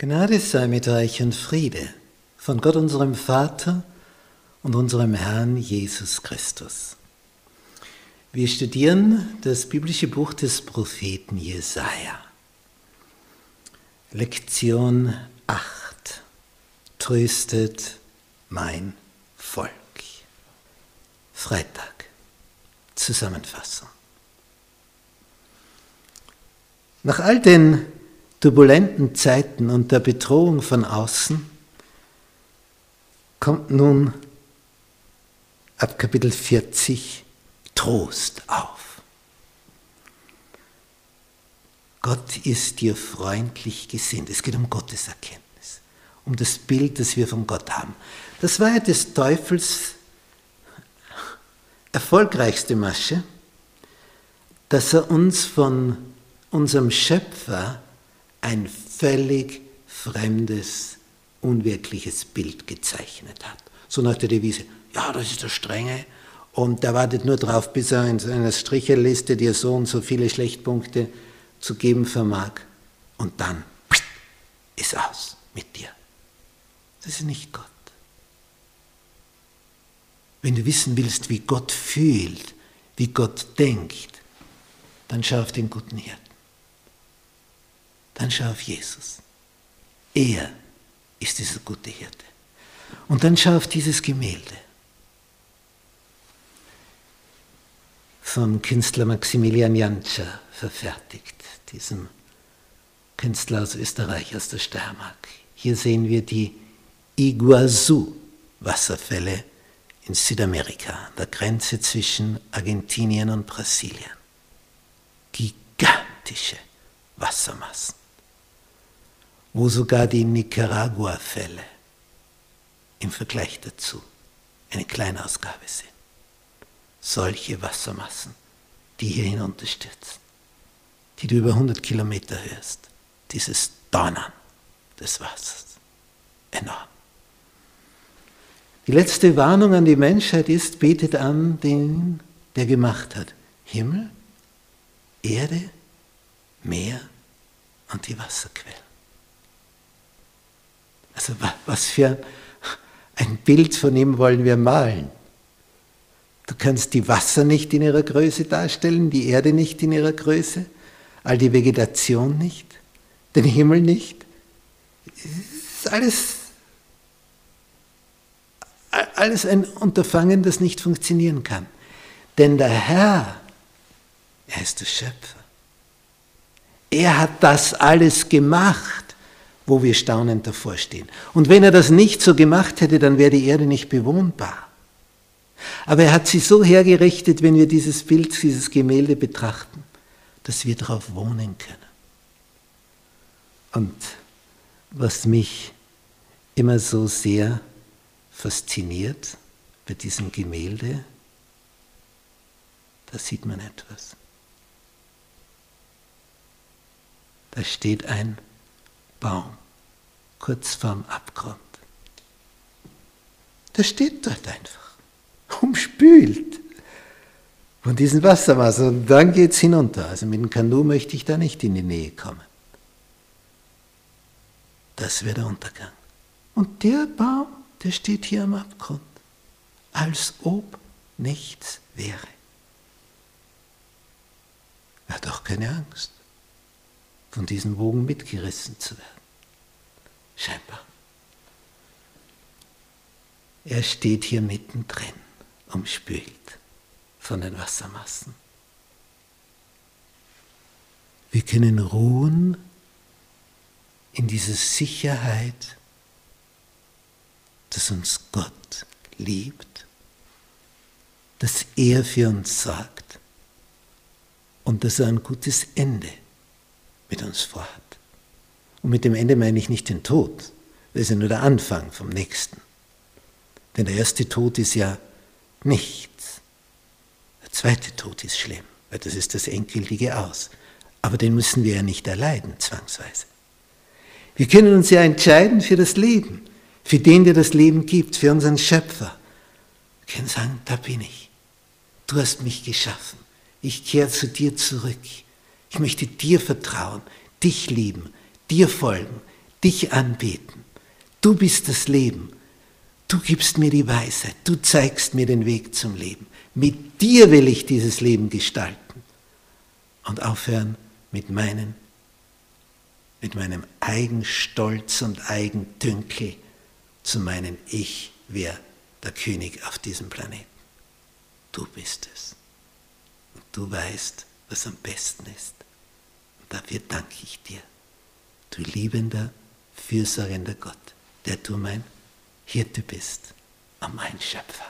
Gnade sei mit euch und Friede von Gott unserem Vater und unserem Herrn Jesus Christus. Wir studieren das biblische Buch des Propheten Jesaja. Lektion 8. Tröstet mein Volk. Freitag. Zusammenfassung. Nach all den turbulenten Zeiten und der Bedrohung von außen kommt nun ab Kapitel 40 Trost auf. Gott ist dir freundlich gesinnt. Es geht um Gottes Erkenntnis, um das Bild, das wir von Gott haben. Das war ja des Teufels erfolgreichste Masche, dass er uns von unserem Schöpfer ein völlig fremdes, unwirkliches Bild gezeichnet hat. So nach der Devise, ja, das ist der Strenge und der wartet nur darauf, bis er in seiner Stricherliste dir so und so viele Schlechtpunkte zu geben vermag und dann ist aus mit dir. Das ist nicht Gott. Wenn du wissen willst, wie Gott fühlt, wie Gott denkt, dann schau auf den guten Hirten dann schau auf Jesus. Er ist dieser gute Hirte. Und dann schau auf dieses Gemälde vom Künstler Maximilian Jantscher verfertigt, diesem Künstler aus Österreich, aus der Steiermark. Hier sehen wir die Iguazu-Wasserfälle in Südamerika, an der Grenze zwischen Argentinien und Brasilien. Gigantische Wassermassen wo sogar die Nicaragua-Fälle im Vergleich dazu eine Kleinausgabe sind. Solche Wassermassen, die hier hinunterstürzen, die du über 100 Kilometer hörst, dieses Donnern des Wassers. Enorm. Die letzte Warnung an die Menschheit ist, betet an den, der gemacht hat. Himmel, Erde, Meer und die Wasserquellen. Also was für ein Bild von ihm wollen wir malen? Du kannst die Wasser nicht in ihrer Größe darstellen, die Erde nicht in ihrer Größe, all die Vegetation nicht, den Himmel nicht. Es ist alles, alles ein Unterfangen, das nicht funktionieren kann. Denn der Herr, er ist der Schöpfer. Er hat das alles gemacht wo wir staunend davor stehen. Und wenn er das nicht so gemacht hätte, dann wäre die Erde nicht bewohnbar. Aber er hat sie so hergerichtet, wenn wir dieses Bild, dieses Gemälde betrachten, dass wir darauf wohnen können. Und was mich immer so sehr fasziniert bei diesem Gemälde, da sieht man etwas. Da steht ein Baum kurz vorm Abgrund. Der steht dort einfach, umspült von diesem Wasserwasser und dann geht es hinunter. Also mit dem Kanu möchte ich da nicht in die Nähe kommen. Das wäre der Untergang. Und der Baum, der steht hier am Abgrund, als ob nichts wäre. Er hat auch keine Angst, von diesen Wogen mitgerissen zu werden. Scheinbar. Er steht hier mittendrin, umspült von den Wassermassen. Wir können ruhen in dieser Sicherheit, dass uns Gott liebt, dass er für uns sorgt und dass er ein gutes Ende mit uns vorhat. Und mit dem Ende meine ich nicht den Tod. Das ist ja nur der Anfang vom nächsten. Denn der erste Tod ist ja nichts. Der zweite Tod ist schlimm, weil das ist das endgültige Aus. Aber den müssen wir ja nicht erleiden, zwangsweise. Wir können uns ja entscheiden für das Leben, für den, der das Leben gibt, für unseren Schöpfer. Wir können sagen, da bin ich. Du hast mich geschaffen. Ich kehre zu dir zurück. Ich möchte dir vertrauen, dich lieben, dir folgen, dich anbeten. Du bist das Leben. Du gibst mir die Weisheit. Du zeigst mir den Weg zum Leben. Mit dir will ich dieses Leben gestalten. Und aufhören mit meinen, mit meinem Eigenstolz und Eigentünkel zu meinen, ich wäre der König auf diesem Planeten. Du bist es. Und du weißt, was am besten ist. Und dafür danke ich dir, du liebender, fürsorgender Gott, der du mein Hirte bist mein Schöpfer.